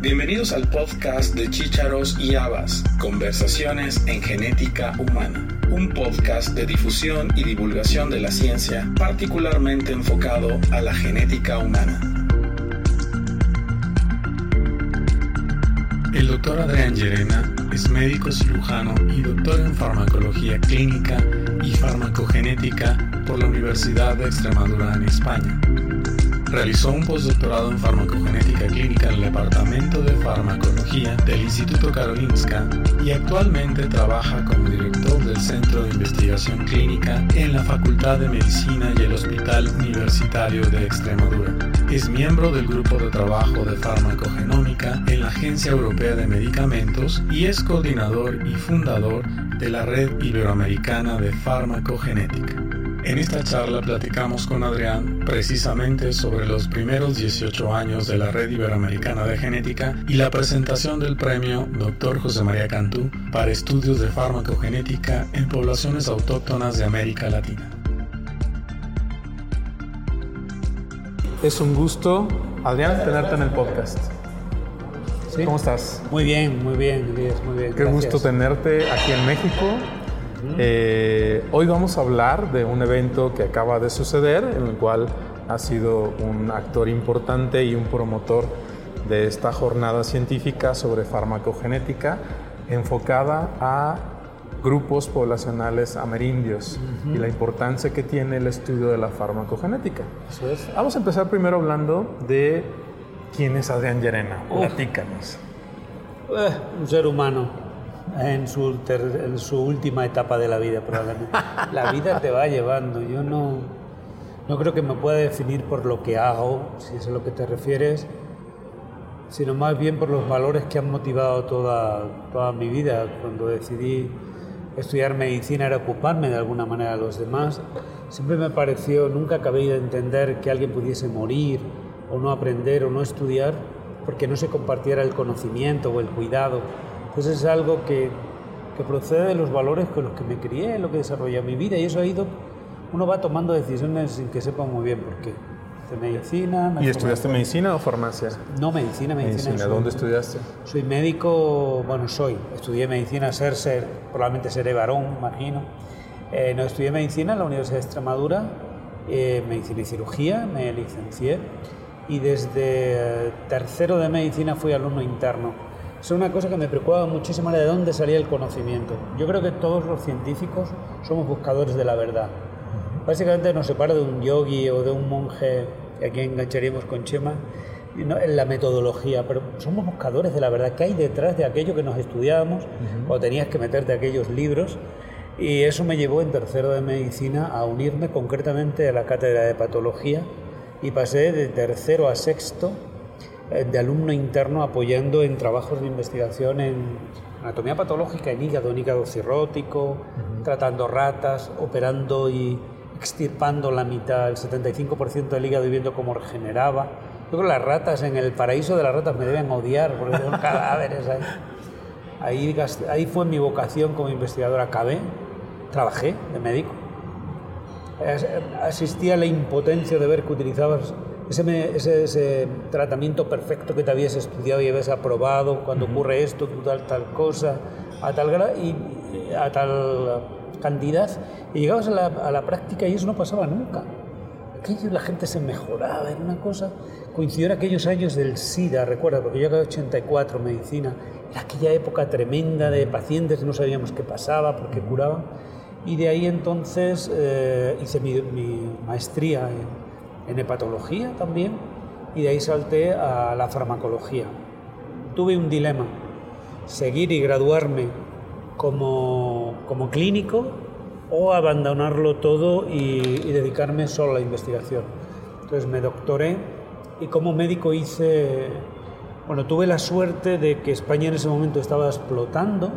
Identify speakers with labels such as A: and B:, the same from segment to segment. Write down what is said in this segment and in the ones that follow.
A: Bienvenidos al podcast de Chícharos y Habas, Conversaciones en Genética Humana, un podcast de difusión y divulgación de la ciencia particularmente enfocado a la genética humana. El doctor Adrián Llerena es médico cirujano y doctor en farmacología clínica y farmacogenética por la Universidad de Extremadura en España. Realizó un postdoctorado en farmacogenética clínica en el Departamento de Farmacología del Instituto Karolinska y actualmente trabaja como director del Centro de Investigación Clínica en la Facultad de Medicina y el Hospital Universitario de Extremadura. Es miembro del Grupo de Trabajo de Farmacogenómica en la Agencia Europea de Medicamentos y es coordinador y fundador de la Red Iberoamericana de Farmacogenética. En esta charla platicamos con Adrián precisamente sobre los primeros 18 años de la Red Iberoamericana de Genética y la presentación del premio Dr. José María Cantú para estudios de farmacogenética en poblaciones autóctonas de América Latina.
B: Es un gusto, Adrián, tenerte en el podcast.
C: ¿Sí?
B: ¿Cómo estás?
C: Muy bien, muy bien, Elías, muy bien.
B: Qué
C: gracias.
B: gusto tenerte aquí en México. Eh, hoy vamos a hablar de un evento que acaba de suceder, en el cual has sido un actor importante y un promotor de esta jornada científica sobre farmacogenética enfocada a grupos poblacionales amerindios y la importancia que tiene el estudio de la farmacogenética.
C: Eso es.
B: Vamos a empezar primero hablando de quién es Adrián Llerena. Platícanos.
C: Eh, un ser humano en su, ter- en su última etapa de la vida, probablemente. la vida te va llevando. Yo no, no creo que me pueda definir por lo que hago, si es a lo que te refieres, sino más bien por los valores que han motivado toda, toda mi vida. Cuando decidí estudiar medicina era ocuparme de alguna manera de los demás. Siempre me pareció, nunca acabé de entender que alguien pudiese morir o no aprender o no estudiar porque no se compartiera el conocimiento o el cuidado. Entonces es algo que, que procede de los valores con los que me crié, lo que desarrollé mi vida y eso ha ido, uno va tomando decisiones sin que sepa muy bien por qué. De medicina. me
B: ¿Y estudiaste medicina o farmacia?
C: No, medicina, medicina.
B: Medicina.
C: soy-
B: ¿Dónde estudiaste?
C: soy médico, bueno, soy. Estudié medicina, ser, ser, probablemente seré varón, imagino. Eh, no, estudié medicina en la Universidad de Extremadura, eh, medicina y cirugía, me licencié. Y desde tercero de medicina fui alumno interno. Es una cosa que me preocupaba muchísimo, era de dónde salía el conocimiento. Yo creo que todos los científicos somos buscadores de la verdad. Básicamente nos separa de un yogi o de un monje, y aquí engancharíamos con Chema, en la metodología, pero somos buscadores de la verdad. ¿Qué hay detrás de aquello que nos estudiábamos o tenías que meterte aquellos libros? Y eso me llevó en tercero de medicina a unirme concretamente a la cátedra de patología y pasé de tercero a sexto de alumno interno apoyando en trabajos de investigación en anatomía patológica, en hígado, en hígado cirrótico, tratando ratas, operando y extirpando la mitad, el 75% del hígado y viendo cómo regeneraba. Yo creo que las ratas en el paraíso de las ratas me deben odiar porque son cadáveres ahí. Ahí, ahí fue mi vocación como investigador. Acabé, trabajé de médico. As- Asistí a la impotencia de ver que utilizabas ese, me- ese- ese tratamiento perfecto que te habías estudiado y habías aprobado, cuando ocurre esto, tú tal, tal cosa, a tal, gra- y, a tal cantidad, y llegabas a la, a la práctica y eso no pasaba nunca. Aquello la gente se mejoraba, era una cosa. Coincidió en aquellos años del SIDA, recuerda, porque yo acabé 84, medicina, era aquella época tremenda de pacientes que no sabíamos qué pasaba, por qué curaban. Y de ahí entonces eh, hice mi, mi maestría en, en hepatología también, y de ahí salté a la farmacología. Tuve un dilema, seguir y graduarme como, como clínico o abandonarlo todo y, y dedicarme solo a la investigación. Entonces me doctoré y como médico hice, bueno, tuve la suerte de que España en ese momento estaba explotando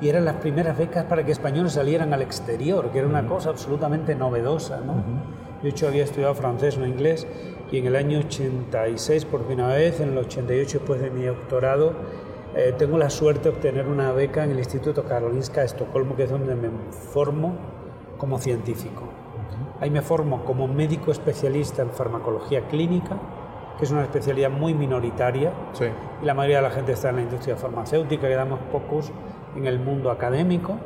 C: y eran las primeras becas para que españoles salieran al exterior, que era una cosa absolutamente novedosa, ¿no? Hecho, había estudiado francés, no inglés, y en el año 86 por primera vez, en el 88 después de mi doctorado, eh, tengo la suerte de obtener una beca en el Instituto Karolinska de Estocolmo, que es donde me formo como científico. Ahí me formo como médico especialista en farmacología clínica que es una especialidad muy minoritaria.
B: Sí.
C: Y la mayoría de la gente está en la industria farmacéutica, quedamos pocos en el mundo académico,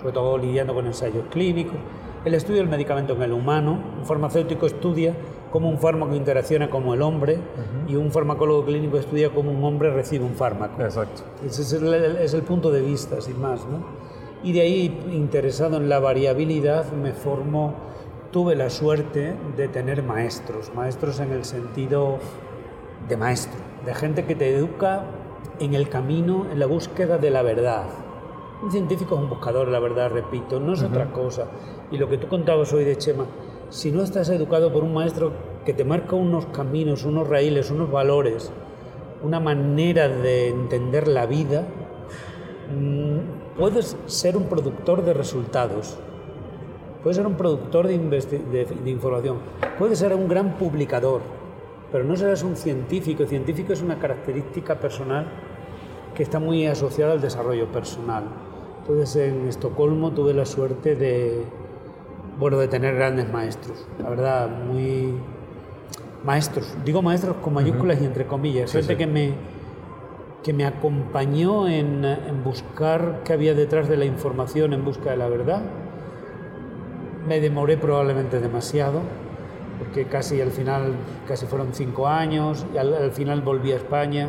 C: sobre todo lidiando con ensayos clínicos. El estudio del medicamento en el humano, un farmacéutico estudia cómo un fármaco interacciona como el hombre y un farmacólogo clínico estudia cómo un hombre recibe un fármaco.
B: Exacto.
C: Ese es el, es el punto de vista, sin más. ¿no? Y de ahí, interesado en la variabilidad, me formo, tuve la suerte de tener maestros, maestros en el sentido de maestro, de gente que te educa en el camino, en la búsqueda de la verdad. Un científico es un buscador, la verdad, repito, no es otra cosa. Y lo que tú contabas hoy de Chema, si no estás educado por un maestro que te marca unos caminos, unos raíles, unos valores, una manera de entender la vida, mm, puedes ser un productor de resultados, puedes ser un productor de, de, de información, puedes ser un gran publicador, pero no serás un científico. científico es una característica personal que está muy asociada al desarrollo personal. Entonces en Estocolmo tuve la suerte de, bueno, de tener grandes maestros, la verdad, muy maestros, digo maestros con mayúsculas y entre comillas, gente que me que me acompañó en, en, buscar qué había detrás de la información en busca de la verdad. Me demoré probablemente demasiado, porque casi al final, casi fueron cinco años, y al, al final volví a España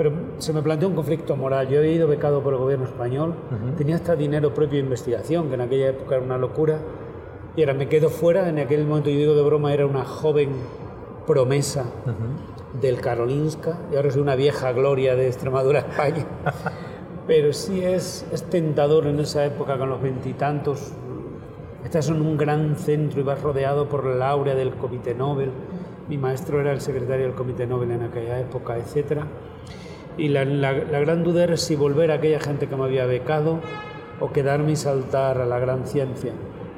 C: pero se me planteó un conflicto moral. Yo he ido becado por el gobierno español, tenía hasta dinero propio de investigación, que en aquella época era una locura, y ahora me quedo fuera. En aquel momento, yo digo de broma, era una joven promesa del Karolinska, y ahora soy una vieja gloria de Extremadura, España. Pero sí es, es tentador en esa época, con los veintitantos. Estás en un gran centro y vas rodeado por la aurea del Comité Nobel. Mi maestro era el secretario del Comité Nobel en aquella época, etcétera y la, la, la, gran duda era si volver a aquella gente que me había becado o quedarme y saltar a la gran ciencia.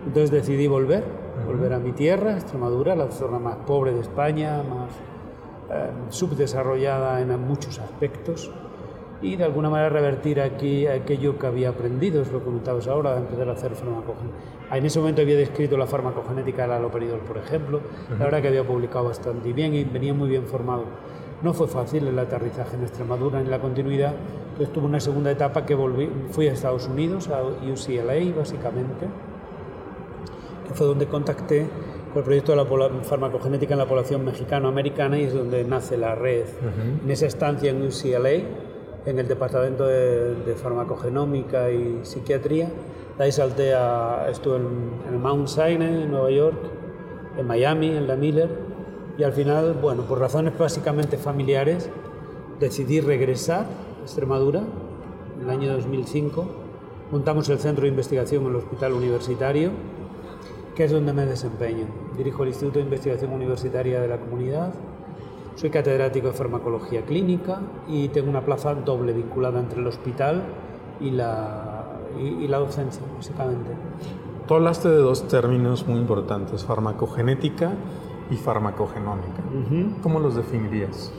C: Entonces decidí volver, uh -huh. volver a mi tierra, Extremadura, la zona más pobre de España, más eh, subdesarrollada en muchos aspectos, y de alguna manera revertir aquí aquello que había aprendido, es lo que comentabas ahora, empezar a hacer farmacogenética. En ese momento había descrito la farmacogenética del aloperidol, por ejemplo, uh -huh. la verdad que había publicado bastante bien y venía muy bien formado. No fue fácil el aterrizaje en Extremadura, en la continuidad. Entonces tuve una segunda etapa que volví, fui a Estados Unidos, a UCLA básicamente, que fue donde contacté con el proyecto de la farmacogenética en la población mexicano-americana y es donde nace la red. Uh -huh. En esa estancia en UCLA, en el departamento de, de farmacogenómica y psiquiatría, de ahí salté a, estuve en, en Mount Sinai, en Nueva York, en Miami, en la Miller, y al final, bueno, por razones básicamente familiares, decidí regresar a Extremadura en el año 2005. Montamos el centro de investigación en el Hospital Universitario, que es donde me desempeño. Dirijo el Instituto de Investigación Universitaria de la Comunidad. Soy catedrático de farmacología clínica y tengo una plaza doble vinculada entre el hospital y la, y, y la docencia, básicamente.
B: Tú hablaste de dos términos muy importantes, farmacogenética y farmacogenómica. Uh -huh. ¿Cómo los definirías?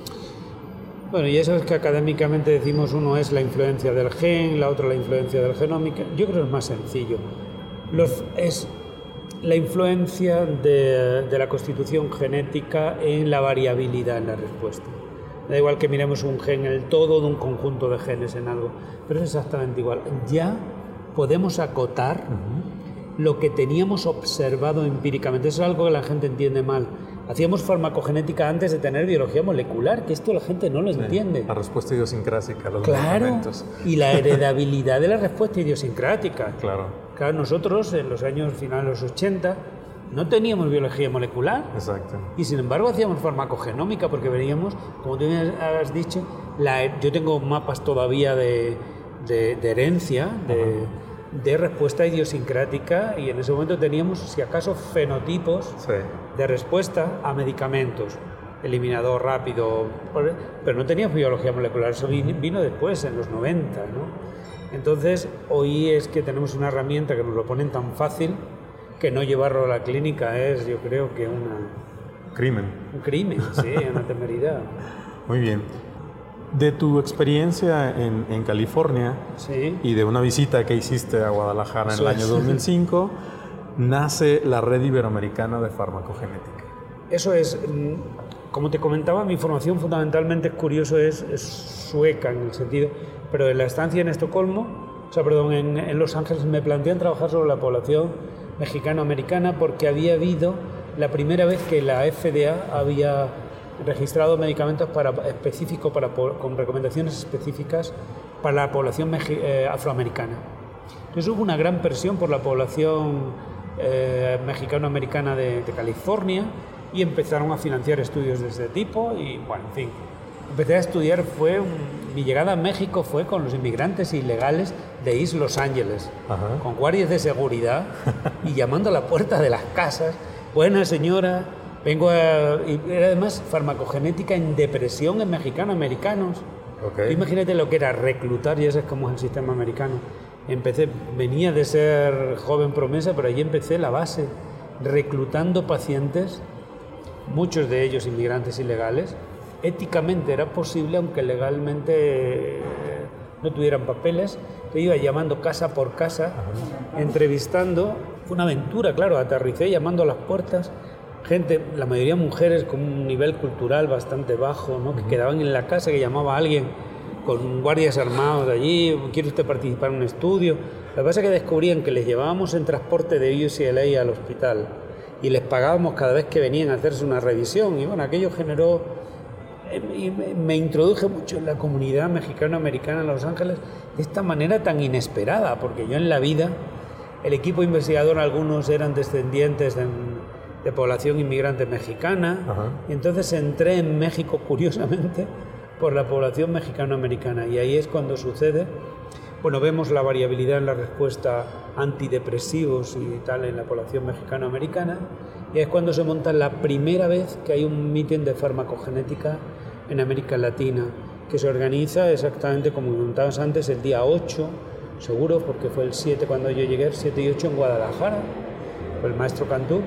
C: Bueno, y eso es que académicamente decimos uno es la influencia del gen, la otra la influencia del genómica. Yo creo que es más sencillo. Los, es la influencia de, de, la constitución genética en la variabilidad en la respuesta. Da igual que miremos un gen, el todo de un conjunto de genes en algo, pero es exactamente igual. Ya podemos acotar uh -huh. lo que teníamos observado empíricamente. Eso es algo que la gente entiende mal. Hacíamos farmacogenética antes de tener biología molecular, que esto la gente no lo sí, entiende.
B: La respuesta idiosincrática, los
C: claro, y la heredabilidad de la respuesta idiosincrática.
B: Claro.
C: Claro, nosotros en los años finales de los 80 no teníamos biología molecular.
B: Exacto.
C: Y sin embargo hacíamos farmacogenómica porque veníamos, como tú has dicho, la, yo tengo mapas todavía de, de, de herencia, de, -huh. De, respuesta idiosincrática y en ese momento teníamos, si acaso, fenotipos
B: sí.
C: de respuesta a medicamentos. Eliminador rápido, pero no teníamos biología molecular, eso vino después, en los 90, ¿no? Entonces, hoy es que tenemos una herramienta que nos lo ponen tan fácil que no llevarlo a la clínica es, yo creo que una...
B: Crimen.
C: Un crimen, sí, una temeridad.
B: Muy bien. De tu experiencia en, en California
C: sí.
B: y de una visita que hiciste a Guadalajara en el año 2005, nace la Red Iberoamericana de Farmacogenética.
C: Eso es, mm, como te comentaba, mi formación fundamentalmente es curioso, es, sueca en el sentido, pero en la estancia en Estocolmo, o sea, perdón, en, en Los Ángeles me plantean trabajar sobre la población mexicano-americana porque había habido la primera vez que la FDA había registrado medicamentos para, específicos para, con recomendaciones específicas para la población eh, afroamericana. Entonces hubo una gran presión por la población eh, mexicano-americana de, California y empezaron a financiar estudios de este tipo y bueno, en fin. Empecé a estudiar, fue mi llegada a México fue con los inmigrantes ilegales de East Los Ángeles, con guardias de seguridad y llamando a la puerta de las casas, buena señora, vengo a... Y era además farmacogenética en depresión en mexicano-americanos. Imagínate lo que era reclutar, y ese es como es el sistema americano empecé, venía de ser joven promesa, pero allí empecé la base, reclutando pacientes, muchos de ellos inmigrantes ilegales. Éticamente era posible, aunque legalmente no tuvieran papeles. Te iba llamando casa por casa, entrevistando. Fue una aventura, claro, aterricé llamando a las puertas. Gente, la mayoría mujeres con un nivel cultural bastante bajo, ¿no? que quedaban en la casa, que llamaba a alguien con guardias armados de allí, ¿quiere usted participar en un estudio? Lo que pasa es que descubrían que les llevábamos en transporte de UCLA al hospital y les pagábamos cada vez que venían a hacerse una revisión y bueno, aquello generó eh, y me introduje mucho en la comunidad mexicano-americana en Los Ángeles de esta manera tan inesperada, porque yo en la vida, el equipo investigador, algunos eran descendientes de, población inmigrante mexicana, y entonces entré en México curiosamente por la población mexicano-americana. Y ahí es cuando sucede, bueno, vemos la variabilidad en la respuesta antidepresivos y tal en la población mexicano-americana. Y es cuando se monta la primera vez que hay un mitin de farmacogenética en América Latina, que se organiza exactamente como comentabas antes, el día 8, seguro, porque fue el 7 cuando yo llegué, el 7 y 8 en Guadalajara, el maestro Cantú.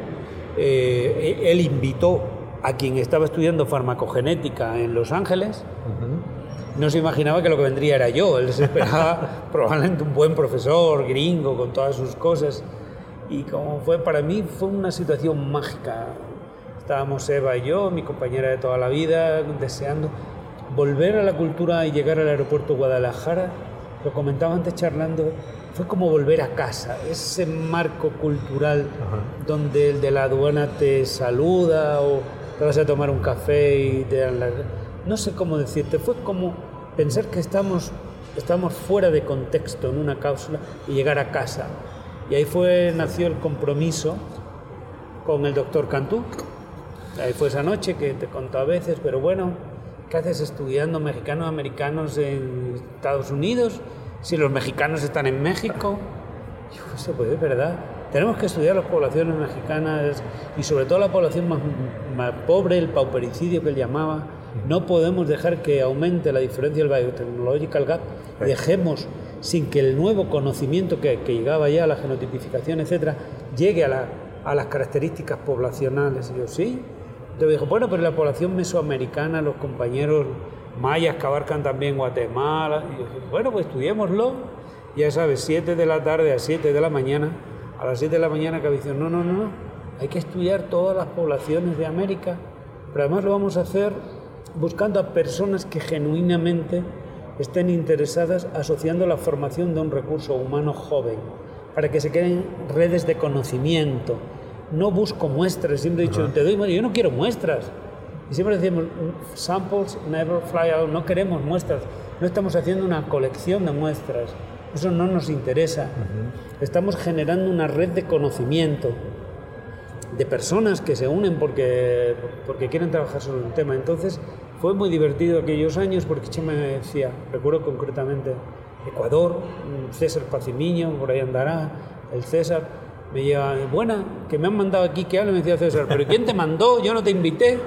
C: Eh, él invitó a quien estaba estudiando farmacogenética en Los Ángeles, no se imaginaba que lo que vendría era yo. Él se esperaba probablemente un buen profesor, gringo, con todas sus cosas. Y como fue para mí, fue una situación mágica. Estábamos Eva y yo, mi compañera de toda la vida, deseando volver a la cultura y llegar al aeropuerto Guadalajara. Lo comentaba antes charlando, fue como volver a casa, ese marco cultural donde el de la aduana te saluda o te vas a tomar un café y te dan la... No sé cómo decirte, fue como pensar que estamos, estamos fuera de contexto en una cápsula y llegar a casa. Y ahí fue, nació el compromiso con el doctor Cantú. Ahí fue esa noche que te contó a veces, pero bueno, ¿qué haces estudiando mexicanos americanos en Estados Unidos? Si los mexicanos están en México. Yo, sé, pues es verdad. Tenemos que estudiar las poblaciones mexicanas y sobre todo la población más, pobre, el paupericidio que él llamaba. No podemos dejar que aumente la diferencia del biotechnological gap. Dejemos sin que el nuevo conocimiento que, llegaba ya a la genotipificación, etcétera, llegue a, a las características poblacionales. Y yo, sí. Entonces dijo, bueno, pero la población mesoamericana, los compañeros mayas que abarcan también Guatemala. Y yo, bueno, pues estudiémoslo. Ya sabes, 7 de la tarde a 7 de la mañana a las 7 de la mañana que dicho, no, no, no, no, hay que estudiar todas las poblaciones de América, pero además lo vamos a hacer buscando a personas que genuinamente estén interesadas asociando la formación de un recurso humano joven, para que se queden redes de conocimiento. No busco muestras, siempre he dicho, te doy, yo no quiero muestras. Y siempre decimos, samples never fly out, no queremos muestras, no estamos haciendo una colección de muestras, eso no nos interesa. Estamos generando una red de conocimiento de personas que se unen porque, porque quieren trabajar sobre un tema. Entonces fue muy divertido aquellos años porque Chema me decía, recuerdo concretamente Ecuador, César Pacimiño, por ahí andará, el César, me lleva, buena, que me han mandado aquí que hable, me decía César, pero ¿quién te mandó? Yo no te invité.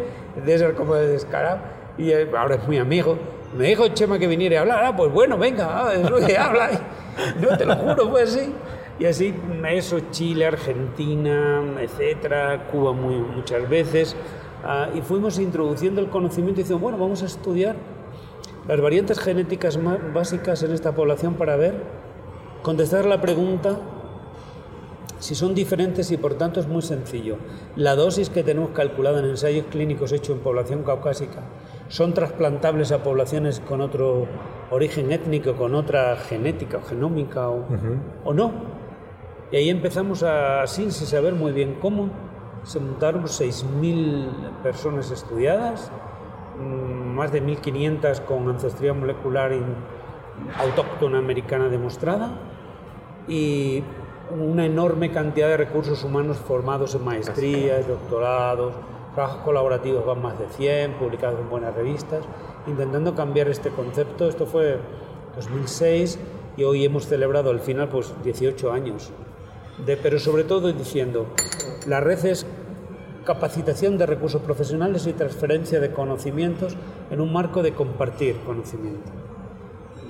C: César como de descarado, y ahora es mi amigo. Me dijo Chema que viniera a hablar, ah, pues bueno, venga, ah, es lo que habla. No, te lo juro, fue así. Y así, eso, Chile, Argentina, etcétera, Cuba muy, muchas veces. Ah, y fuimos introduciendo el conocimiento y diciendo, bueno, vamos a estudiar las variantes genéticas más básicas en esta población para ver, contestar la pregunta si son diferentes y por tanto es muy sencillo. La dosis que tenemos calculada en ensayos clínicos hechos en población caucásica son trasplantables a poblaciones con otro origen étnico, con otra genética o genómica o, o no. Y ahí empezamos a, sin saber muy bien cómo, se montaron 6.000 personas estudiadas, mm, más de 1.500 con ancestría molecular autóctona americana demostrada y una enorme cantidad de recursos humanos formados en maestrías, doctorados, trabajos colaborativos van más de 100, publicados en buenas revistas, intentando cambiar este concepto. Esto fue 2006 y hoy hemos celebrado al final pues 18 años. De, pero sobre todo diciendo, la red es capacitación de recursos profesionales y transferencia de conocimientos en un marco de compartir conocimiento.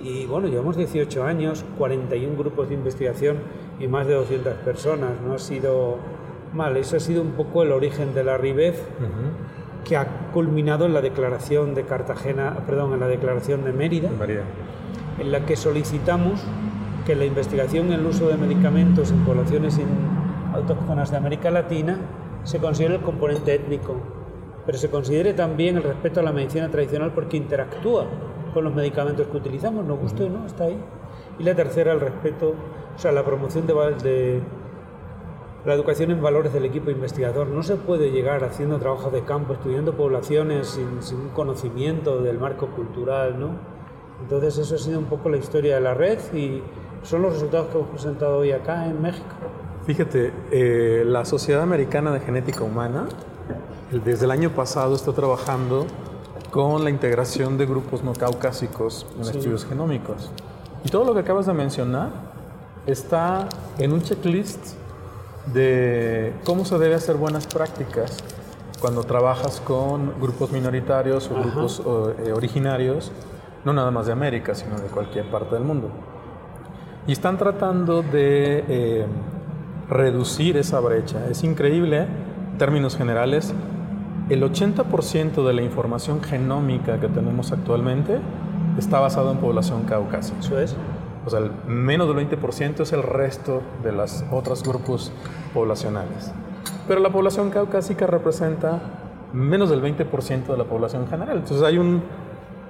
C: Y bueno, llevamos 18 años, 41 grupos de investigación y más de 200 personas. No ha sido mal, eso ha sido un poco el origen de la RIBEF, que ha culminado en la declaración de Cartagena, perdón, en la declaración de Mérida, en la que solicitamos que la investigación en el uso de medicamentos en poblaciones autóctonas de América Latina se considere el componente étnico, pero se considere también el respeto a la medicina tradicional porque interactúa con los medicamentos que utilizamos, nos guste o no, está ahí. Y la tercera, el respeto, o sea, la promoción de, de la educación en valores del equipo investigador. No se puede llegar haciendo trabajo de campo, estudiando poblaciones sin, sin, un conocimiento del marco cultural, ¿no? Entonces eso ha sido un poco la historia de la red y son los resultados que hemos presentado hoy acá en México.
B: Fíjate, eh, la Sociedad Americana de Genética Humana desde el año pasado está trabajando con la integración de grupos no caucásicos en estudios genómicos. Y todo lo que acabas de mencionar está en un checklist de cómo se debe hacer buenas prácticas cuando trabajas con grupos minoritarios o grupos eh, originarios, no nada más de América, sino de cualquier parte del mundo. Y están tratando de eh, reducir esa brecha. Es increíble, en términos generales, el 80% de la información genómica que tenemos actualmente está basado en población caucásica.
C: Eso es.
B: O sea, el menos del 20% es el resto de los otros grupos poblacionales. Pero la población caucásica representa menos del 20% de la población general. Entonces hay un,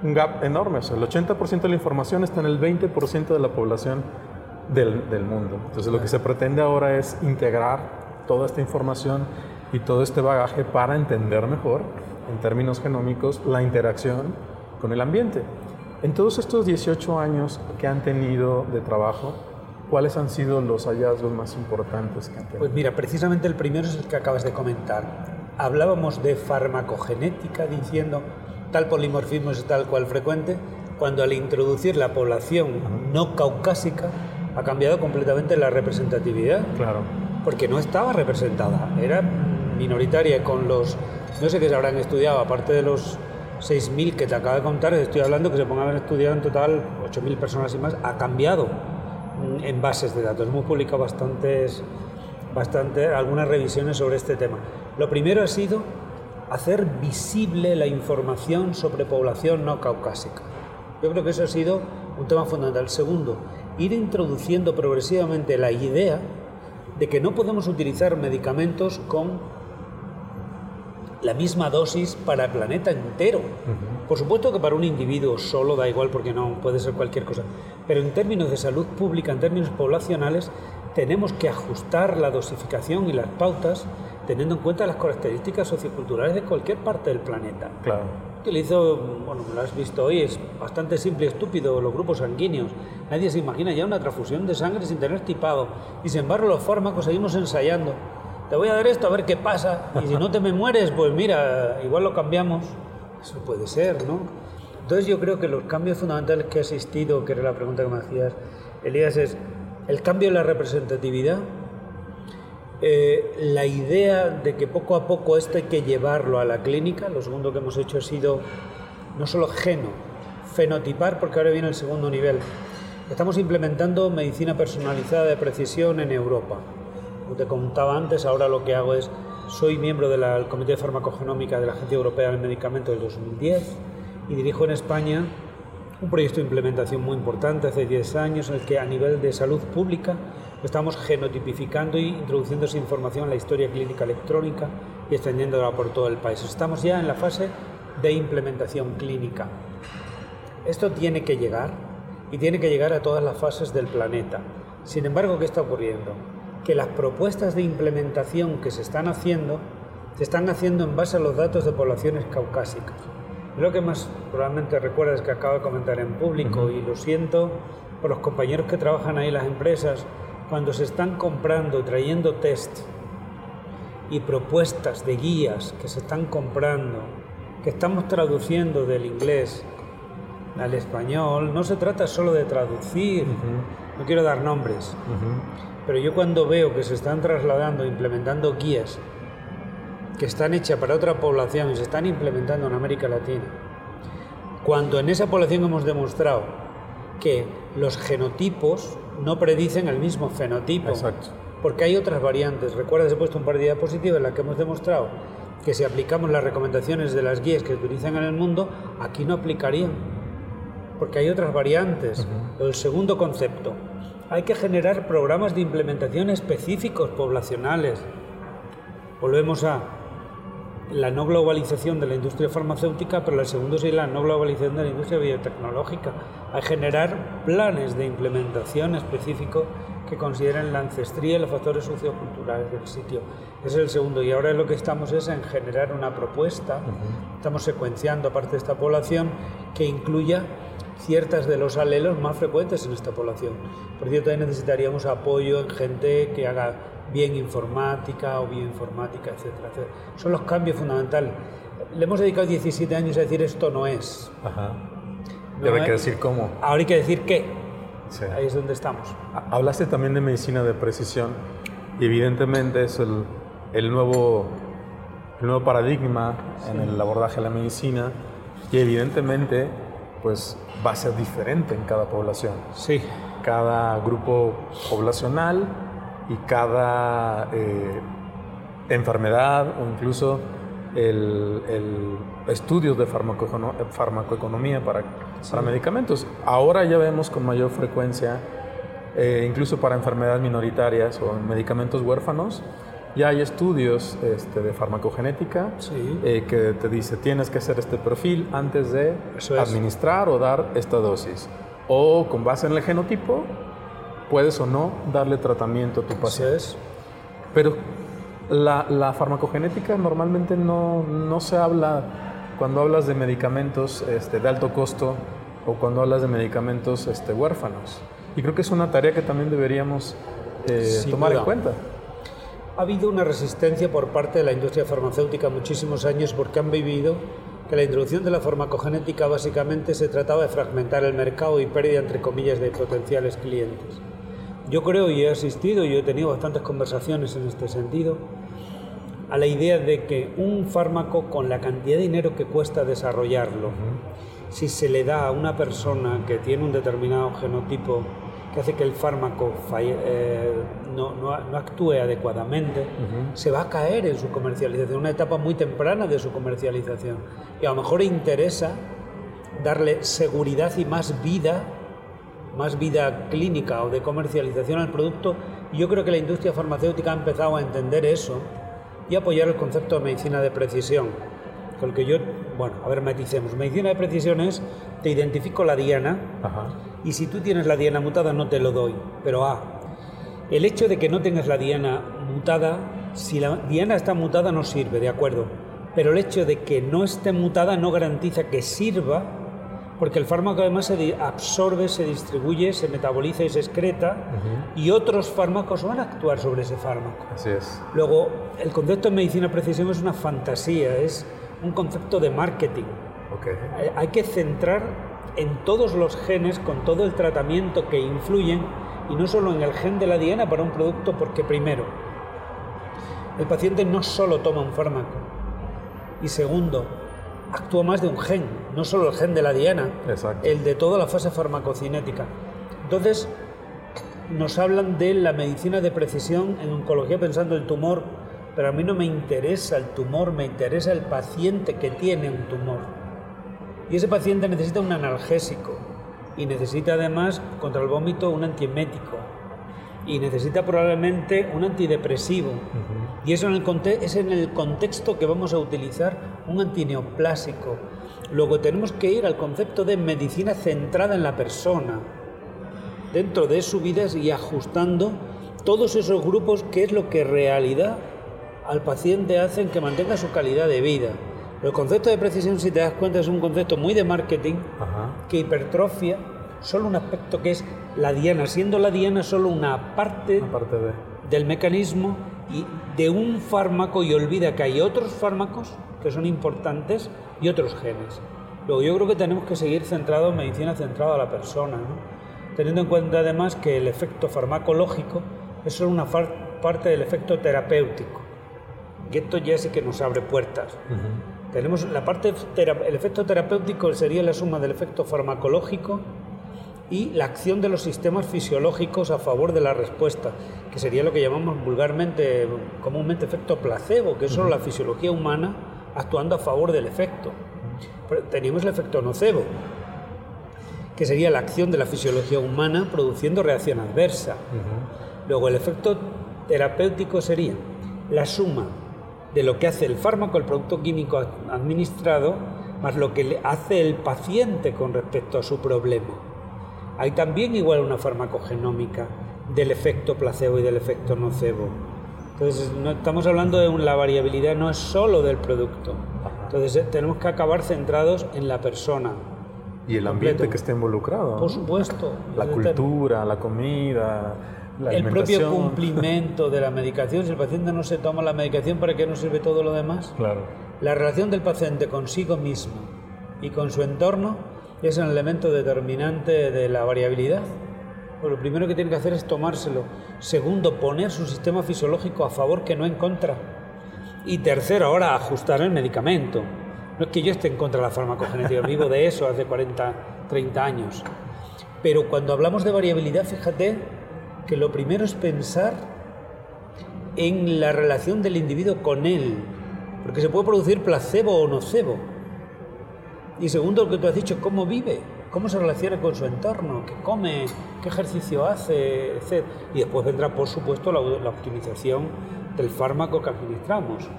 B: un gap enorme. O sea, el 80% de la información está en el 20% de la población del, del mundo. Entonces lo que se pretende ahora es integrar toda esta información y todo este bagaje para entender mejor, en términos genómicos, la interacción con el ambiente. En todos estos 18 años que han tenido de trabajo, ¿cuáles han sido los hallazgos más importantes que han tenido?
C: Pues mira, precisamente el primero es el que acabas de comentar. Hablábamos de farmacogenética diciendo tal polimorfismo es tal cual frecuente, cuando al introducir la población no caucásica ha cambiado completamente la representatividad.
B: Claro.
C: Porque no estaba representada, era minoritaria con los, no sé qué se habrán estudiado, aparte de los 6.000 que te acabo de contar, estoy hablando que se pongan a haber estudiado en total 8.000 personas y más, ha cambiado mm, en bases de datos. Hemos publicado bastantes, bastante, algunas revisiones sobre este tema. Lo primero ha sido hacer visible la información sobre población no caucásica. Yo creo que eso ha sido un tema fundamental. Segundo, ir introduciendo progresivamente la idea de que no podemos utilizar medicamentos con la misma dosis para el planeta entero. Por supuesto que para un individuo solo da igual porque no puede ser cualquier cosa, pero en términos de salud pública, en términos poblacionales, tenemos que ajustar la dosificación y las pautas teniendo en cuenta las características socioculturales de cualquier parte del planeta.
B: Claro.
C: Utilizo, bueno, lo has visto hoy, es bastante simple y estúpido, los grupos sanguíneos. Nadie se imagina ya una transfusión de sangre sin tener tipado. Y sin embargo los fármacos seguimos ensayando te voy a dar esto a ver qué pasa, y si no te me mueres, pues mira, igual lo cambiamos. Eso puede ser, ¿no? Entonces yo creo que los cambios fundamentales que he asistido, que era la pregunta que me hacías, Elías, es el cambio en la representatividad, eh, la idea de que poco a poco esto hay que llevarlo a la clínica, lo segundo que hemos hecho ha sido no solo geno, fenotipar, porque ahora viene el segundo nivel. Estamos implementando medicina personalizada de precisión en Europa como te contaba antes, ahora lo que hago es, soy miembro del Comité de Farmacogenómica de la Agencia Europea del Medicamento del 2010 y dirijo en España un proyecto de implementación muy importante hace 10 años en el que a nivel de salud pública Estamos genotipificando y introduciendo esa información en la historia clínica electrónica y extendiéndola por todo el país. Estamos ya en la fase de implementación clínica. Esto tiene que llegar y tiene que llegar a todas las fases del planeta. Sin embargo, ¿qué está ocurriendo? Que las propuestas de implementación que se están haciendo se están haciendo en base a los datos de poblaciones caucásicas. Lo que más probablemente recuerdas que acabo de comentar en público y lo siento por los compañeros que trabajan ahí las empresas, cuando se están comprando, trayendo test y propuestas de guías que se están comprando, que estamos traduciendo del inglés al español, no se trata solo de traducir, no quiero dar nombres, pero yo cuando veo que se están trasladando, implementando guías que están hechas para otra población y se están implementando en América Latina, cuando en esa población hemos demostrado que los genotipos no predicen el mismo fenotipo, porque hay otras variantes. Recuerda, he puesto un par de diapositivas en las que hemos demostrado que si aplicamos las recomendaciones de las guías que utilizan en el mundo, aquí no aplicarían, porque hay otras variantes. El segundo concepto, hay que generar programas de implementación específicos poblacionales. Volvemos a la no globalización de la industria farmacéutica, pero el segundo es la no globalización de la industria biotecnológica, a generar planes de implementación específicos que consideren la ancestría y los factores socioculturales del sitio. Ese es el segundo. Y ahora lo que estamos es en generar una propuesta, estamos secuenciando aparte de esta población, que incluya ciertas de los alelos más frecuentes en esta población. Por cierto, ahí necesitaríamos apoyo en gente que haga bien informática o bioinformática, etcétera, etcétera. Son los cambios fundamentales. Le hemos dedicado 17 años a decir esto no es.
B: Ajá. hay que decir cómo.
C: Ahora hay que decir qué. Ahí es donde estamos.
B: Hablaste también de medicina de precisión y evidentemente es el, el nuevo, el nuevo paradigma en el abordaje de la medicina y evidentemente pues va a ser diferente en cada población.
C: Sí.
B: Cada grupo poblacional y cada eh, enfermedad o incluso el, estudios de farmacoeconomía para, para, medicamentos. Ahora ya vemos con mayor frecuencia, eh, incluso para enfermedades minoritarias o medicamentos huérfanos, ya hay estudios este, de farmacogenética eh, que te dice tienes que hacer este perfil antes de administrar o dar esta dosis. O con base en el genotipo, puedes o no darle tratamiento a tu paciente. Pero la, farmacogenética normalmente no, no, se habla cuando hablas de medicamentos este, de alto costo o cuando hablas de medicamentos este, huérfanos. Y creo que es una tarea que también deberíamos eh, tomar en cuenta.
C: Ha habido una resistencia por parte de la industria farmacéutica muchísimos años porque han vivido que la introducción de la farmacogenética básicamente se trataba de fragmentar el mercado y pérdida, entre comillas, de potenciales clientes. Yo creo y he asistido y he tenido bastantes conversaciones en este sentido a la idea de que un fármaco con la cantidad de dinero que cuesta desarrollarlo, si se le da a una persona que tiene un determinado genotipo que hace que el fármaco eh, no, no, actúe adecuadamente, se va a caer en su comercialización, una etapa muy temprana de su comercialización. Y a lo mejor interesa darle seguridad y más vida más vida clínica o de comercialización al producto, yo creo que la industria farmacéutica ha empezado a entender eso y apoyar el concepto de medicina de precisión. Con el que yo, bueno, a ver, maticemos. Medicina de precisión es, te identifico la diana y si tú tienes la diana mutada no te lo doy. Pero A, el hecho de que no tengas la diana mutada, si la diana está mutada no sirve, de acuerdo. Pero el hecho de que no esté mutada no garantiza que sirva porque el fármaco además se absorbe, se distribuye, se metaboliza y se excreta, y otros fármacos van a actuar sobre ese fármaco.
B: Así es.
C: Luego, el concepto de medicina precisión es una fantasía, es un concepto de marketing.
B: Okay.
C: Hay que centrar en todos los genes, con todo el tratamiento que influyen, y no solo en el gen de la diana para un producto, porque primero, el paciente no solo toma un fármaco, y segundo, actúa más de un gen, no solo el gen de la diana, el de toda la fase farmacocinética. Entonces, nos hablan de la medicina de precisión en oncología pensando el tumor, pero a mí no me interesa el tumor, me interesa el paciente que tiene un tumor. Y ese paciente necesita un analgésico y necesita además contra el vómito un antiemético. y necesita probablemente un antidepresivo. Y eso en el es en el contexto que vamos a utilizar un antineoplásico. Luego tenemos que ir al concepto de medicina centrada en la persona, dentro de su vida y ajustando todos esos grupos que es lo que en realidad al paciente hacen que mantenga su calidad de vida. El concepto de precisión, si te das cuenta, es un concepto muy de marketing que hipertrofia solo un aspecto que es la diana, siendo la diana solo una parte,
B: parte
C: del mecanismo y de un fármaco y olvida que hay otros fármacos que son importantes y otros genes. Luego yo creo que tenemos que seguir centrados en medicina centrada a la persona, teniendo en cuenta además que el efecto farmacológico es solo una parte del efecto terapéutico. Y esto ya sí que nos abre puertas. Tenemos la parte, el efecto terapéutico sería la suma del efecto farmacológico y la acción de los sistemas fisiológicos a favor de la respuesta, que sería lo que llamamos vulgarmente, comúnmente efecto placebo, que es solo la fisiología humana actuando a favor del efecto. Teníamos el efecto nocebo, que sería la acción de la fisiología humana produciendo reacción adversa. Luego el efecto terapéutico sería la suma de lo que hace el fármaco, el producto químico administrado, más lo que hace el paciente con respecto a su problema. Hay también igual una farmacogenómica del efecto placebo y del efecto nocebo. Entonces, no estamos hablando de la variabilidad, no es solo del producto. Entonces, eh, tenemos que acabar centrados en la persona.
B: Y el ambiente que esté involucrado.
C: Por supuesto.
B: La cultura, la comida, la
C: El propio cumplimiento de la medicación. Si el paciente no se toma la medicación, ¿para qué nos sirve todo lo demás?
B: Claro.
C: La relación del paciente consigo mismo y con su entorno es un elemento determinante de la variabilidad. Pues lo primero que tiene que hacer es tomárselo. Segundo, poner su sistema fisiológico a favor que no en contra. Y tercero, ahora ajustar el medicamento. No es que yo esté en contra de la farmacogenética, vivo de eso hace 40, 30 años. Pero cuando hablamos de variabilidad, fíjate que lo primero es pensar en la relación del individuo con él, porque se puede producir placebo o nocebo. Y segundo, lo que tú has dicho, cómo vive, cómo se relaciona con su entorno, qué come, qué ejercicio hace, etc. Y después vendrá, por supuesto, la, optimización del fármaco que administramos.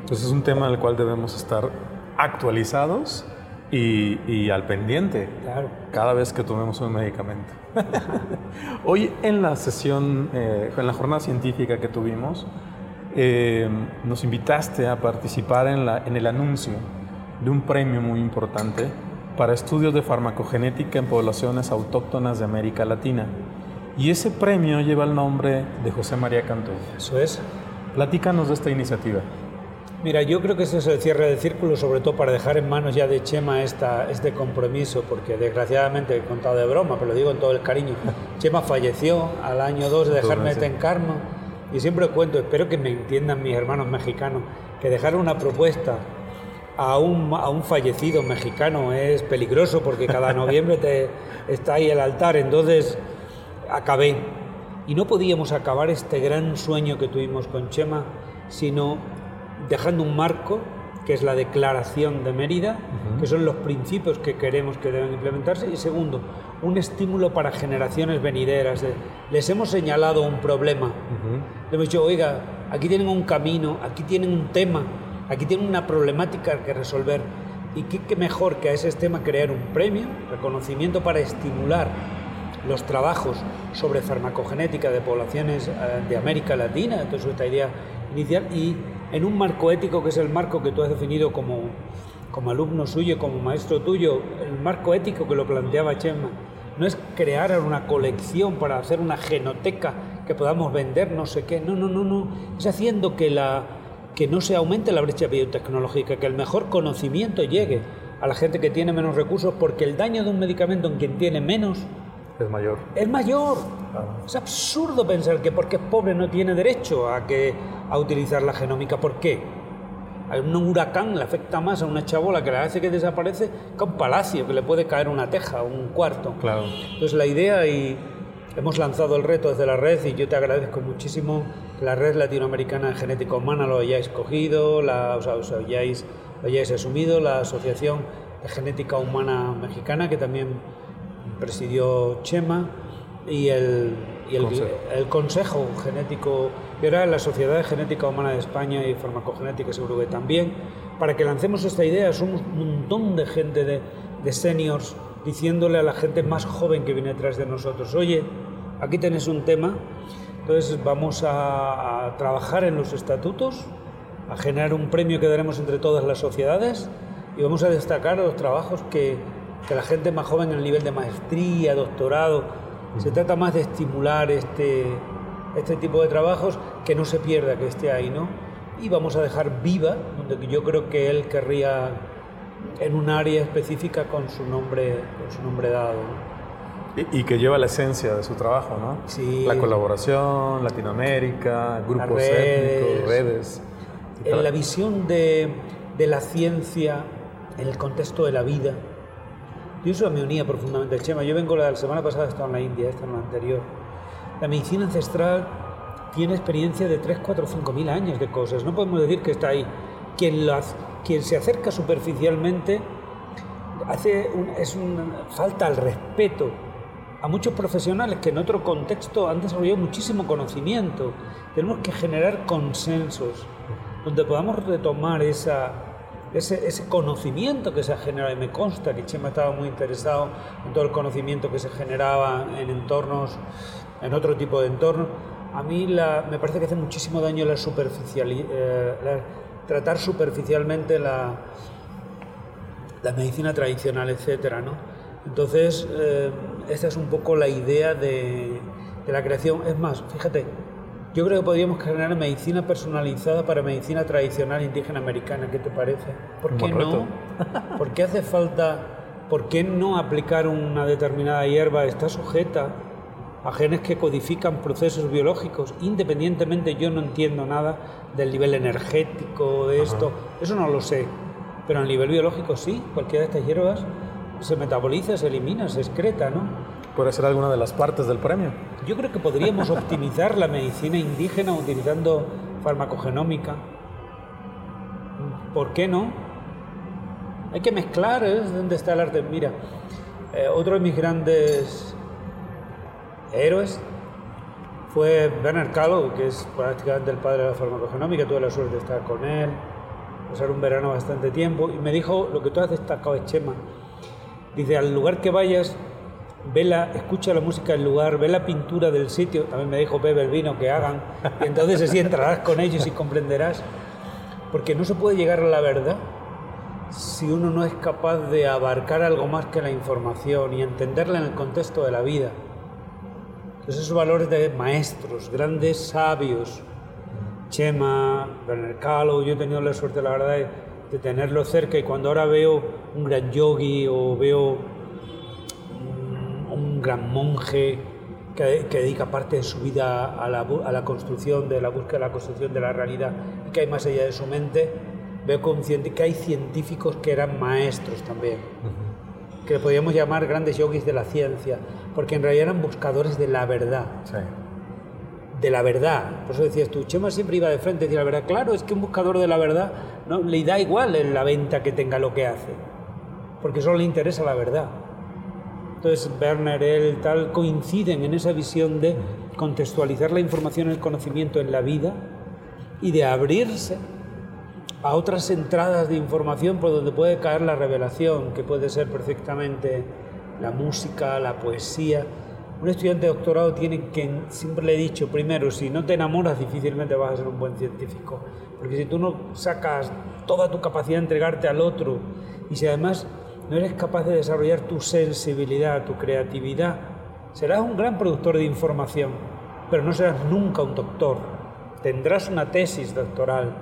B: Entonces es un tema del cual debemos estar actualizados y, al pendiente cada vez que tomemos un medicamento. Hoy en la sesión, eh, en la jornada científica que tuvimos, eh, nos invitaste a participar en, la, en el anuncio de un premio muy importante para estudios de farmacogenética en poblaciones autóctonas de América Latina. Y ese premio lleva el nombre de José María Cantú.
C: Eso es.
B: Platícanos de esta iniciativa.
C: Mira, yo creo que ese es el cierre del círculo, sobre todo para dejar en manos ya de Chema esta, este compromiso, porque desgraciadamente he contado de broma, pero lo digo en todo el cariño. Chema falleció al año 2 de dejarme en karma y siempre cuento, espero que me entiendan mis hermanos mexicanos, que dejar una propuesta a un, a un fallecido mexicano es peligroso porque cada noviembre te, está ahí el altar. Entonces acabé. Y no podíamos acabar este gran sueño que tuvimos con Chema, sino dejando un marco, que es la Declaración de Mérida, que son los principios que queremos que deben implementarse, y segundo, un estímulo para generaciones venideras. les hemos señalado un problema, le hemos dicho, oiga, aquí tienen un camino, aquí tienen un tema, Aquí tienen una problemática que resolver y qué, mejor que a ese tema crear un premio, reconocimiento para estimular los trabajos sobre farmacogenética de poblaciones eh, de América Latina, entonces esta idea inicial, y en un marco ético que es el marco que tú has definido como, como alumno suyo, como maestro tuyo, el marco ético que lo planteaba Chema, no es crear una colección para hacer una genoteca que podamos vender no sé qué, no, no, no, no, es haciendo que la que no se aumente la brecha biotecnológica, que el mejor conocimiento llegue a la gente que tiene menos recursos, porque el daño de un medicamento en quien tiene menos
B: es mayor.
C: Es mayor. Es absurdo pensar que porque es pobre no tiene derecho a, que, a utilizar la genómica. ¿Por qué? Hay un huracán le afecta más a una chabola que le hace que desaparece que a un palacio que le puede caer una teja, un cuarto.
B: Claro.
C: Entonces la idea y hemos lanzado el reto desde la red y yo te agradezco muchísimo la red latinoamericana de genética humana lo hayáis cogido, la, o sea, lo hayáis asumido, la Asociación de Genética Humana Mexicana, que también presidió Chema, y, el, y el consejo. el consejo. Genético, y ahora la Sociedad de Genética Humana de España y Farmacogenética seguro que también, para que lancemos esta idea. Somos un montón de gente, de, de seniors, diciéndole a la gente más joven que viene detrás de nosotros, oye, aquí tenés un tema, entonces vamos a, a trabajar en los estatutos, a generar un premio que daremos entre todas las sociedades y vamos a destacar los trabajos que, que la gente más joven en el nivel de maestría, doctorado, se trata más de estimular este, este tipo de trabajos, que no se pierda, que esté ahí, ¿no? Y vamos a dejar viva, donde yo creo que él querría en un área específica con su nombre, con su nombre dado.
B: Y, que lleva la esencia de su trabajo, ¿no?
C: Sí.
B: La colaboración, Latinoamérica, grupos
C: redes,
B: étnicos, redes.
C: En la visión de, de, la ciencia en el contexto de la vida. Yo eso me unía profundamente al Chema. Yo vengo la semana pasada, estaba en la India, esta en la anterior. La medicina ancestral tiene experiencia de 3, 4, 5 mil años de cosas. No podemos decir que está ahí. Quien, quien se acerca superficialmente hace es un, falta al respeto a muchos profesionales que en otro contexto han desarrollado muchísimo conocimiento. Tenemos que generar consensos donde podamos retomar esa, ese, ese, conocimiento que se ha generado. Y me consta que Chema estaba muy interesado en todo el conocimiento que se generaba en entornos, en otro tipo de entornos. A mí la, me parece que hace muchísimo daño la superficialidad, eh, tratar superficialmente la, medicina tradicional, etcétera, ¿no? Entonces, eh, esta es un poco la idea de, de, la creación. Es más, fíjate, yo creo que podríamos generar medicina personalizada para medicina tradicional indígena americana. ¿Qué te parece? ¿Por qué no? ¿Por qué hace falta, por qué no aplicar una determinada hierba? Está sujeta a genes que codifican procesos biológicos. Independientemente, yo no entiendo nada del nivel energético de esto. Ajá. Eso no lo sé. Pero a nivel biológico sí, cualquiera de estas hierbas se metaboliza, se elimina, se excreta, ¿no?
B: Puede ser alguna de las partes del premio.
C: Yo creo que podríamos optimizar la medicina indígena utilizando farmacogenómica. ¿Por qué no? Hay que mezclar, ¿eh? ¿Dónde está el arte? Mira, eh, otro de mis grandes héroes fue Bernard Callow, que es prácticamente el padre de la farmacogenómica. Tuve la suerte de estar con él, pasar un verano bastante tiempo, y me dijo lo que tú has destacado es Chema. Dice, al lugar que vayas, ve la, escucha la música del lugar, ve la pintura del sitio, también me dijo bebe el vino que hagan, y entonces así entrarás con ellos y comprenderás, porque no se puede llegar a la verdad si uno no es capaz de abarcar algo más que la información y entenderla en el contexto de la vida. Entonces esos valores de maestros, grandes sabios, Chema, Bernard Callow, yo he tenido la suerte, la verdad, de tenerlo cerca y cuando ahora veo un gran yogi o veo un gran monje que, que, dedica parte de su vida a la, a la, construcción, de la búsqueda de la construcción de la realidad y que hay más allá de su mente, veo consciente que hay científicos que eran maestros también, uh -huh. que podríamos llamar grandes yogis de la ciencia, porque en realidad eran buscadores de la verdad.
B: Sí.
C: De la verdad. Por eso decías tú, Chema siempre iba de frente decía la verdad. Claro, es que un buscador de la verdad no le da igual en la venta que tenga lo que hace, porque solo le interesa la verdad. Entonces, Werner, él, tal, coinciden en esa visión de contextualizar la información, el conocimiento en la vida y de abrirse a otras entradas de información por donde puede caer la revelación, que puede ser perfectamente la música, la poesía. Un estudiante de doctorado tiene que, siempre le he dicho, primero, si no te enamoras, difícilmente vas a ser un buen científico. Porque si tú no sacas toda tu capacidad de entregarte al otro y si además no eres capaz de desarrollar tu sensibilidad, tu creatividad, serás un gran productor de información, pero no serás nunca un doctor. Tendrás una tesis doctoral,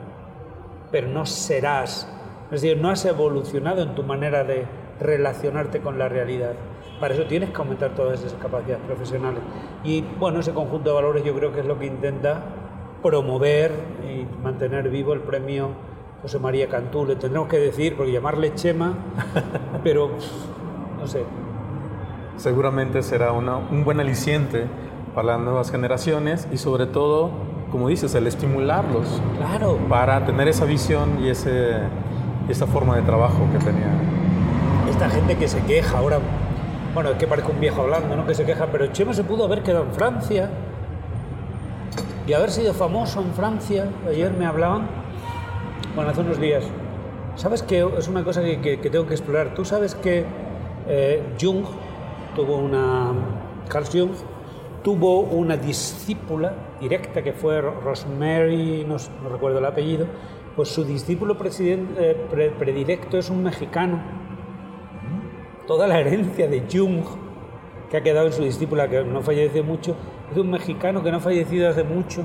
C: pero no serás. Es decir, no has evolucionado en tu manera de relacionarte con la realidad. Para eso tienes que aumentar todas esas capacidades profesionales. Y bueno, ese conjunto de valores yo creo que es lo que intenta promover y mantener vivo el premio José María Cantú, le tendremos que decir, porque llamarle Chema, pero no sé.
B: Seguramente será una, un buen aliciente para las nuevas generaciones y sobre todo, como dices, el estimularlos.
C: Claro.
B: Para tener esa visión y ese, esa forma de trabajo que tenía.
C: Esta gente que se queja ahora, bueno, es que parezco un viejo hablando, ¿no? Que se queja, pero Chema se pudo haber quedado en Francia, y haber sido famoso en Francia. Ayer me hablaban, bueno, hace unos días. ¿Sabes que es una cosa que, que, tengo que explorar? Tú sabes que eh, Jung tuvo una. Carl Jung tuvo una discípula directa que fue Rosemary, no, no recuerdo el apellido, pues su discípulo eh, predilecto es un mexicano. Toda la herencia de Jung que ha quedado en su discípula, que no falleció mucho, es un mexicano que no ha fallecido hace mucho.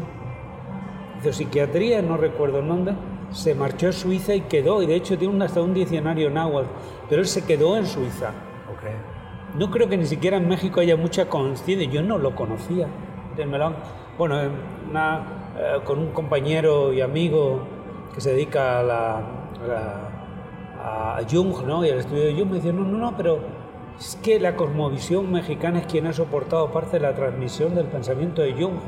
C: De psiquiatría, no recuerdo en dónde, se marchó a Suiza y quedó, y de hecho tiene hasta un diccionario náhuatl, pero él se quedó en Suiza. No creo que ni siquiera en México haya mucha conciencia, yo no lo conocía. Bueno, eh, con un compañero y amigo que se dedica a, la, a, Jung ¿no? y al estudio de Jung, me dice, no, no, no, pero es que la cosmovisión mexicana es quien ha soportado parte de la transmisión del pensamiento de Jung.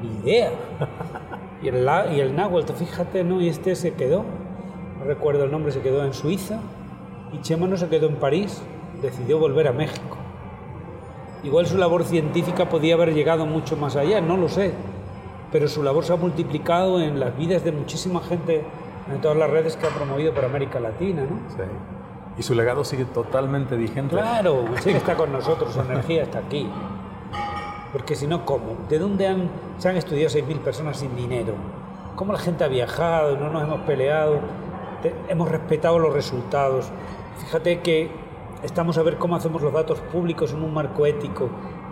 C: Ni idea. y, el, y el náhuatl, fíjate, ¿no? Y este se quedó, no recuerdo el nombre, se quedó en Suiza, y Chema no se quedó en París, decidió volver a México. Igual su labor científica podía haber llegado mucho más allá, no lo sé, pero su labor se ha multiplicado en las vidas de muchísima gente en todas las redes que ha promovido por América Latina, ¿no? Sí.
B: Y su legado sigue totalmente vigente.
C: Claro, sí está con nosotros, su energía está aquí. Porque si no, ¿cómo? ¿De dónde han, se han estudiado 6.000 personas sin dinero? ¿Cómo la gente ha viajado? ¿No nos hemos peleado? hemos respetado los resultados. Fíjate que estamos a ver cómo hacemos los datos públicos en un marco ético.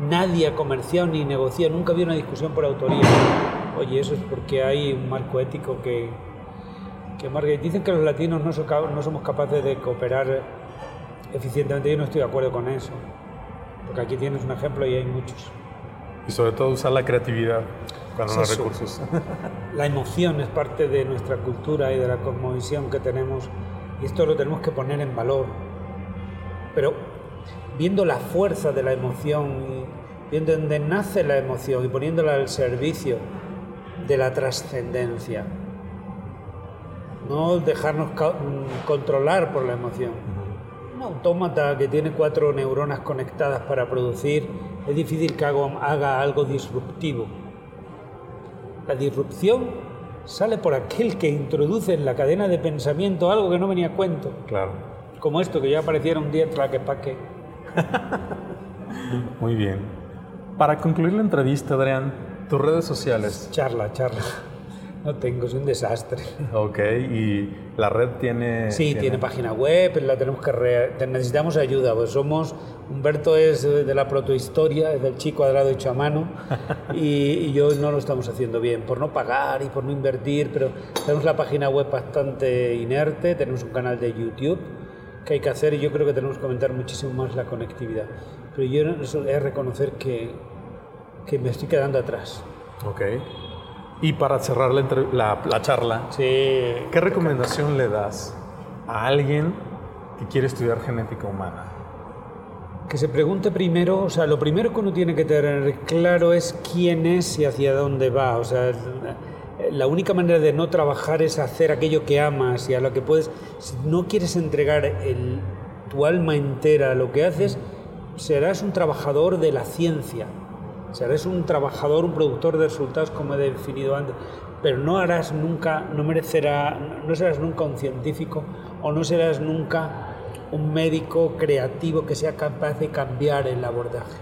C: Nadie ha comerciado ni negociado, nunca había una discusión por autoría. Oye, eso es porque hay un marco ético que, que Dicen que los latinos no, no somos capaces de cooperar eficientemente. Yo no estoy de acuerdo con eso. Porque aquí tienes un ejemplo y hay muchos.
B: Y sobre todo usar la creatividad cuando no hay recursos.
C: La emoción es parte de nuestra cultura y de la cosmovisión que tenemos y esto lo tenemos que poner en valor. Pero viendo la fuerza de la emoción, viendo dónde nace la emoción y poniéndola al servicio de la trascendencia no dejarnos mm, controlar por la emoción. Un autómata que tiene cuatro neuronas conectadas para producir, es difícil que haga algo disruptivo. La disrupción sale por aquel que introduce en la cadena de pensamiento algo que no venía a cuento.
B: Claro.
C: Como esto, que ya apareciera un día en paque.
B: Muy bien. Para concluir la entrevista, Adrián, tus redes sociales.
C: Charla, charla. No tengo, es un desastre.
B: Ok, y la red tiene...
C: Sí, tiene, página web, la tenemos que... Necesitamos ayuda, pues somos... Humberto es de la protohistoria, es del chico cuadrado hecho a mano, y, yo no lo estamos haciendo bien, por no pagar y por no invertir, pero tenemos la página web bastante inerte, tenemos un canal de YouTube que hay que hacer y yo creo que tenemos que aumentar muchísimo más la conectividad. Pero yo es reconocer que, que me estoy quedando atrás.
B: Ok. Y para cerrar la, la, charla, ¿qué recomendación le das a alguien que quiere estudiar genética humana?
C: Que se pregunte primero, o sea, lo primero que uno tiene que tener claro es quién es y hacia dónde va. O sea, la única manera de no trabajar es hacer aquello que amas y a lo que puedes. Si no quieres entregar el, tu alma entera a lo que haces, serás un trabajador de la ciencia Serás un trabajador, un productor de resultados, como he definido antes, pero no harás nunca, no merecerá, no serás nunca un científico o no serás nunca un médico creativo que sea capaz de cambiar el abordaje.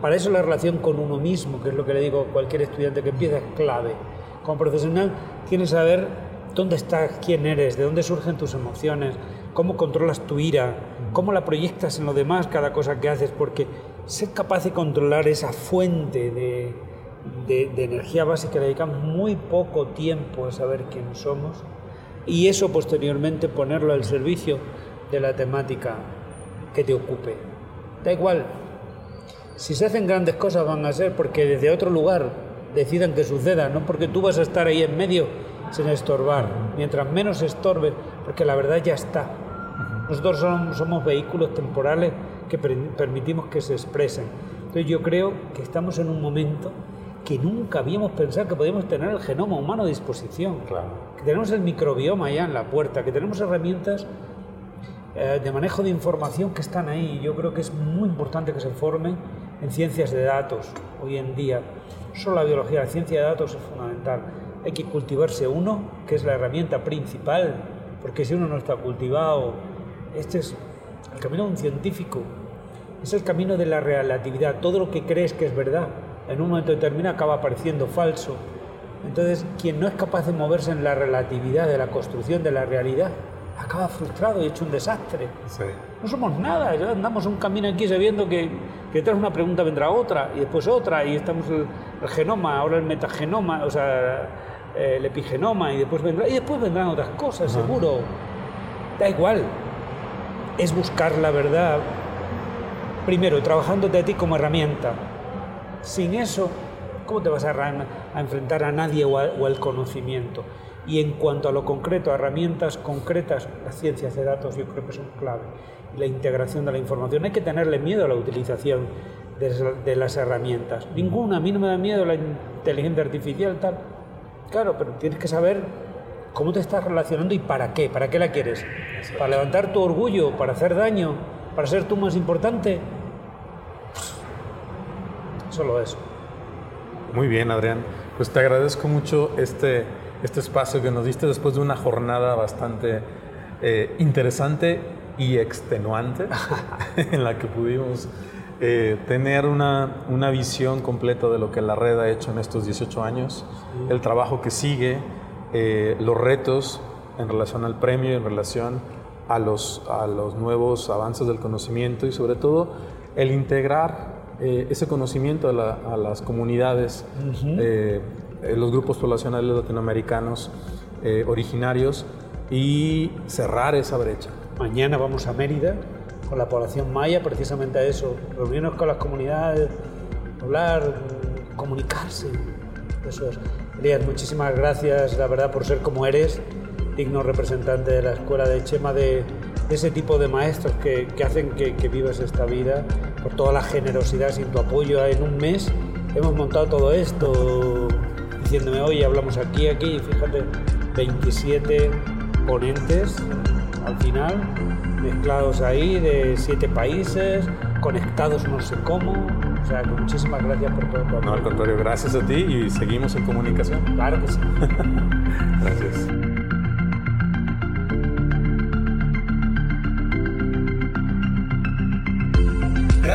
C: Para eso la relación con uno mismo, que es lo que le digo a cualquier estudiante que empieza, es clave. Como profesional tienes que saber dónde estás, quién eres, de dónde surgen tus emociones, cómo controlas tu ira, cómo la proyectas en lo demás cada cosa que haces, porque ser capaz de controlar esa fuente de, de, energía básica, dedicamos muy poco tiempo a saber quién somos y eso posteriormente ponerlo al servicio de la temática que te ocupe. Da igual, si se hacen grandes cosas van a ser porque desde otro lugar decidan que suceda, no porque tú vas a estar ahí en medio sin estorbar. Mientras menos estorbe, porque la verdad ya está. Nosotros somos, somos vehículos temporales que permitimos que se expresen. Entonces yo creo que estamos en un momento que nunca habíamos pensado que podíamos tener el genoma humano a disposición,
B: claro.
C: que tenemos el microbioma allá en la puerta, que tenemos herramientas eh, de manejo de información que están ahí. Yo creo que es muy importante que se formen en ciencias de datos hoy en día. Solo la biología, la ciencia de datos es fundamental. Hay que cultivarse uno, que es la herramienta principal, porque si uno no está cultivado, este es el camino de un científico, es el camino de la relatividad. Todo lo que crees que es verdad, en un momento determinado acaba pareciendo falso. Entonces, quien no es capaz de moverse en la relatividad de la construcción de la realidad, acaba frustrado y hecho un desastre. No somos nada, ya andamos un camino aquí sabiendo que, que detrás una pregunta vendrá otra y después otra y estamos el, genoma, ahora el metagenoma, o sea, el epigenoma y después vendrá y después vendrán otras cosas, seguro. Da igual. Es buscar la verdad primero trabajándote a ti como herramienta. Sin eso, ¿cómo te vas a, enfrentar a nadie o, al conocimiento? Y en cuanto a lo concreto, a herramientas concretas, las ciencias de datos yo creo que son clave. La integración de la información. Hay que tenerle miedo a la utilización de, las herramientas. Ninguna, a mí no me da miedo la inteligencia artificial, tal. Claro, pero tienes que saber cómo te estás relacionando y para qué. ¿Para qué la quieres? ¿Para levantar tu orgullo? ¿Para hacer daño? ¿Para ser tú más importante? Solo eso.
B: Muy bien, Adrián. Pues te agradezco mucho este este espacio que nos diste después de una jornada bastante eh, interesante y extenuante en la que pudimos eh, tener una, una, visión completa de lo que la red ha hecho en estos 18 años, el trabajo que sigue, eh, los retos en relación al premio, en relación a los, a los nuevos avances del conocimiento y sobre todo el integrar ese conocimiento a, a las comunidades eh, los grupos poblacionales latinoamericanos eh, originarios y cerrar esa brecha.
C: Mañana vamos a Mérida con la población maya precisamente a eso, reunirnos con las comunidades, hablar, comunicarse. Eso es. Elías, muchísimas gracias, la verdad, por ser como eres, digno representante de la escuela de Chema, de, ese tipo de maestros que, que hacen que, que vivas esta vida, por toda la generosidad, sin tu apoyo en un mes hemos montado todo esto diciéndome, oye, hablamos aquí, aquí, y fíjate, 27 ponentes al final, mezclados ahí de siete países, conectados no sé cómo. O sea, muchísimas gracias por todo tu
B: No, al contrario, gracias a ti y seguimos en comunicación.
C: Claro que sí.
B: gracias.